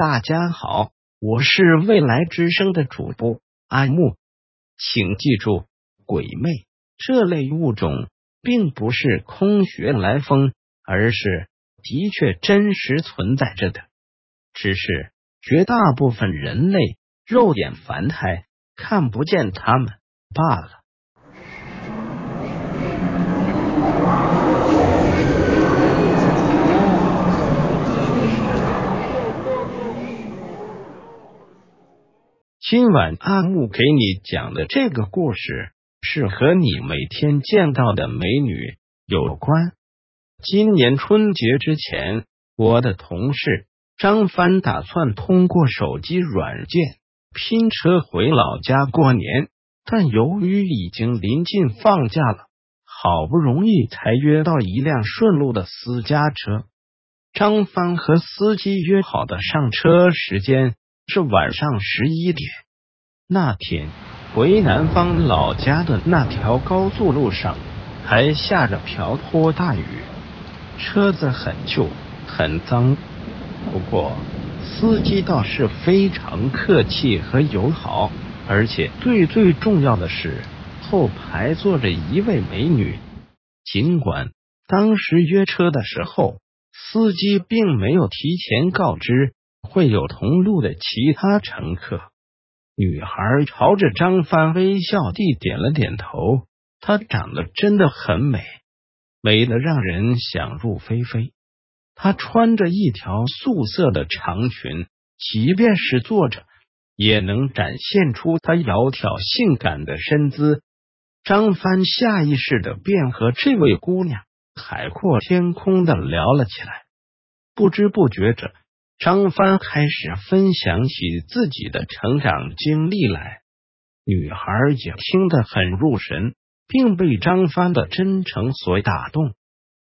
大家好，我是未来之声的主播阿木，请记住，鬼魅这类物种并不是空穴来风，而是的确真实存在着的，只是绝大部分人类肉眼凡胎看不见他们罢了。今晚阿木给你讲的这个故事是和你每天见到的美女有关。今年春节之前，我的同事张帆打算通过手机软件拼车回老家过年，但由于已经临近放假了，好不容易才约到一辆顺路的私家车。张帆和司机约好的上车时间。是晚上十一点。那天回南方老家的那条高速路上还下着瓢泼大雨，车子很旧很脏，不过司机倒是非常客气和友好，而且最最重要的是后排坐着一位美女。尽管当时约车的时候司机并没有提前告知。会有同路的其他乘客。女孩朝着张帆微笑地点了点头。她长得真的很美，美得让人想入非非。她穿着一条素色的长裙，即便是坐着，也能展现出她窈窕性感的身姿。张帆下意识的便和这位姑娘海阔天空的聊了起来，不知不觉着。张帆开始分享起自己的成长经历来，女孩也听得很入神，并被张帆的真诚所打动。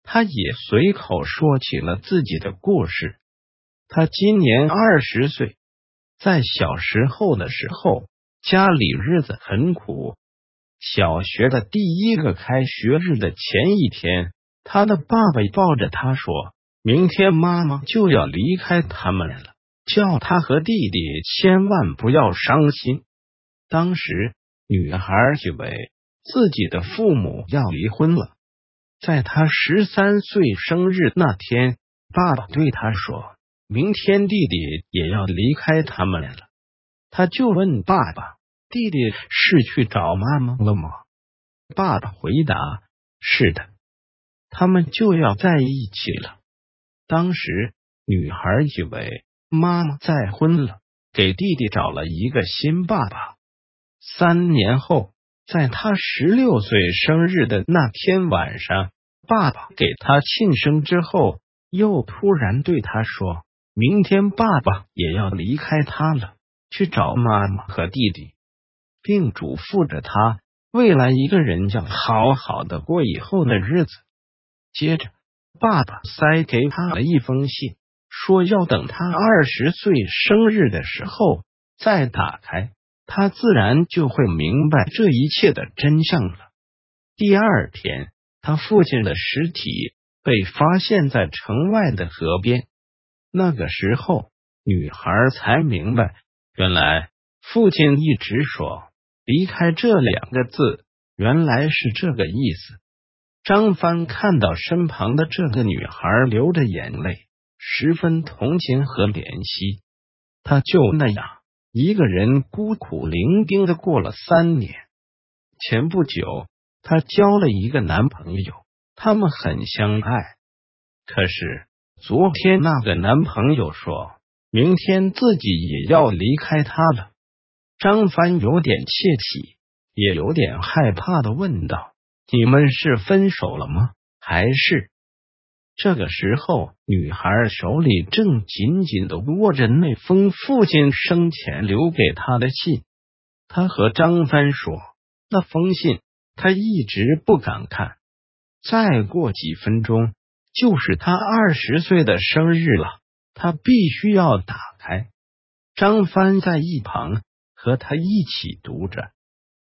她也随口说起了自己的故事。她今年二十岁，在小时候的时候，家里日子很苦。小学的第一个开学日的前一天，她的爸爸抱着她说。明天妈妈就要离开他们了，叫他和弟弟千万不要伤心。当时女孩以为自己的父母要离婚了，在她十三岁生日那天，爸爸对她说：“明天弟弟也要离开他们了。”他就问爸爸：“弟弟是去找妈妈了吗？”爸爸回答：“是的，他们就要在一起了。”当时，女孩以为妈妈再婚了，给弟弟找了一个新爸爸。三年后，在她十六岁生日的那天晚上，爸爸给她庆生之后，又突然对她说：“明天爸爸也要离开他了，去找妈妈和弟弟，并嘱咐着他未来一个人要好好的过以后的日子。”接着。爸爸塞给他了一封信，说要等他二十岁生日的时候再打开，他自然就会明白这一切的真相了。第二天，他父亲的尸体被发现在城外的河边。那个时候，女孩才明白，原来父亲一直说“离开”这两个字，原来是这个意思。张帆看到身旁的这个女孩流着眼泪，十分同情和怜惜。他就那样一个人孤苦伶仃的过了三年。前不久，他交了一个男朋友，他们很相爱。可是昨天，那个男朋友说明天自己也要离开他了。张帆有点窃喜，也有点害怕的问道。你们是分手了吗？还是这个时候，女孩手里正紧紧的握着那封父亲生前留给她的信。她和张帆说：“那封信她一直不敢看。再过几分钟就是她二十岁的生日了，她必须要打开。”张帆在一旁和他一起读着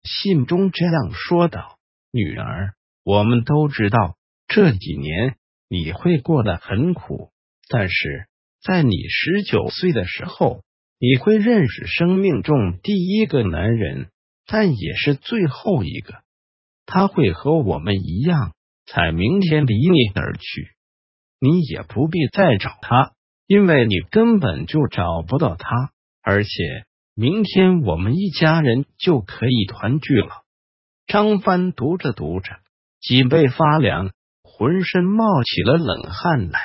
信中这样说道。女儿，我们都知道这几年你会过得很苦，但是在你十九岁的时候，你会认识生命中第一个男人，但也是最后一个。他会和我们一样，在明天离你而去。你也不必再找他，因为你根本就找不到他。而且，明天我们一家人就可以团聚了。张帆读着读着，脊背发凉，浑身冒起了冷汗来。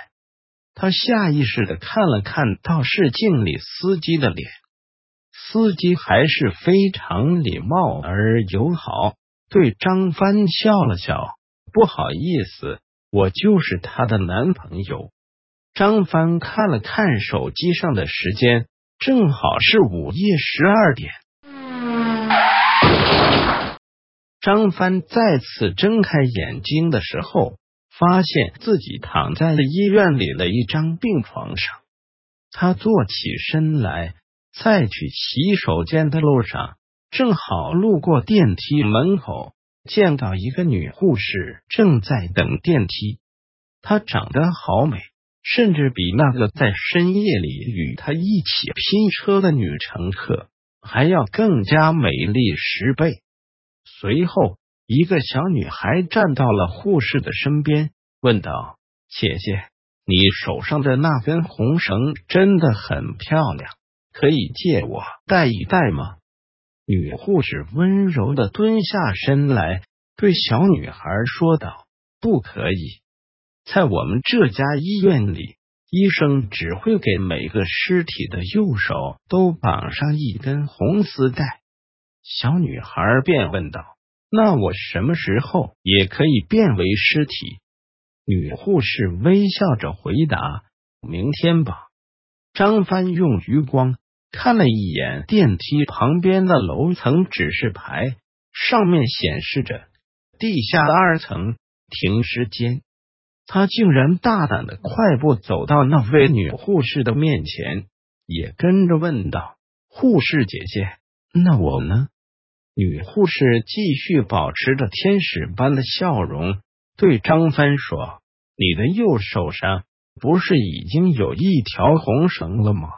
他下意识的看了看倒视镜里司机的脸，司机还是非常礼貌而友好，对张帆笑了笑：“不好意思，我就是他的男朋友。”张帆看了看手机上的时间，正好是午夜十二点。张帆再次睁开眼睛的时候。发现自己躺在了医院里的一张病床上，他坐起身来，在去洗手间的路上，正好路过电梯门口，见到一个女护士正在等电梯。她长得好美，甚至比那个在深夜里与她一起拼车的女乘客还要更加美丽十倍。随后。一个小女孩站到了护士的身边，问道：“姐姐，你手上的那根红绳真的很漂亮，可以借我戴一戴吗？”女护士温柔的蹲下身来，对小女孩说道：“不可以，在我们这家医院里，医生只会给每个尸体的右手都绑上一根红丝带。”小女孩便问道。那我什么时候也可以变为尸体？女护士微笑着回答：“明天吧。”张帆用余光看了一眼电梯旁边的楼层指示牌，上面显示着地下二层停尸间。他竟然大胆的快步走到那位女护士的面前，也跟着问道：“护士姐姐，那我呢？”女护士继续保持着天使般的笑容，对张帆说：“你的右手上不是已经有一条红绳了吗？”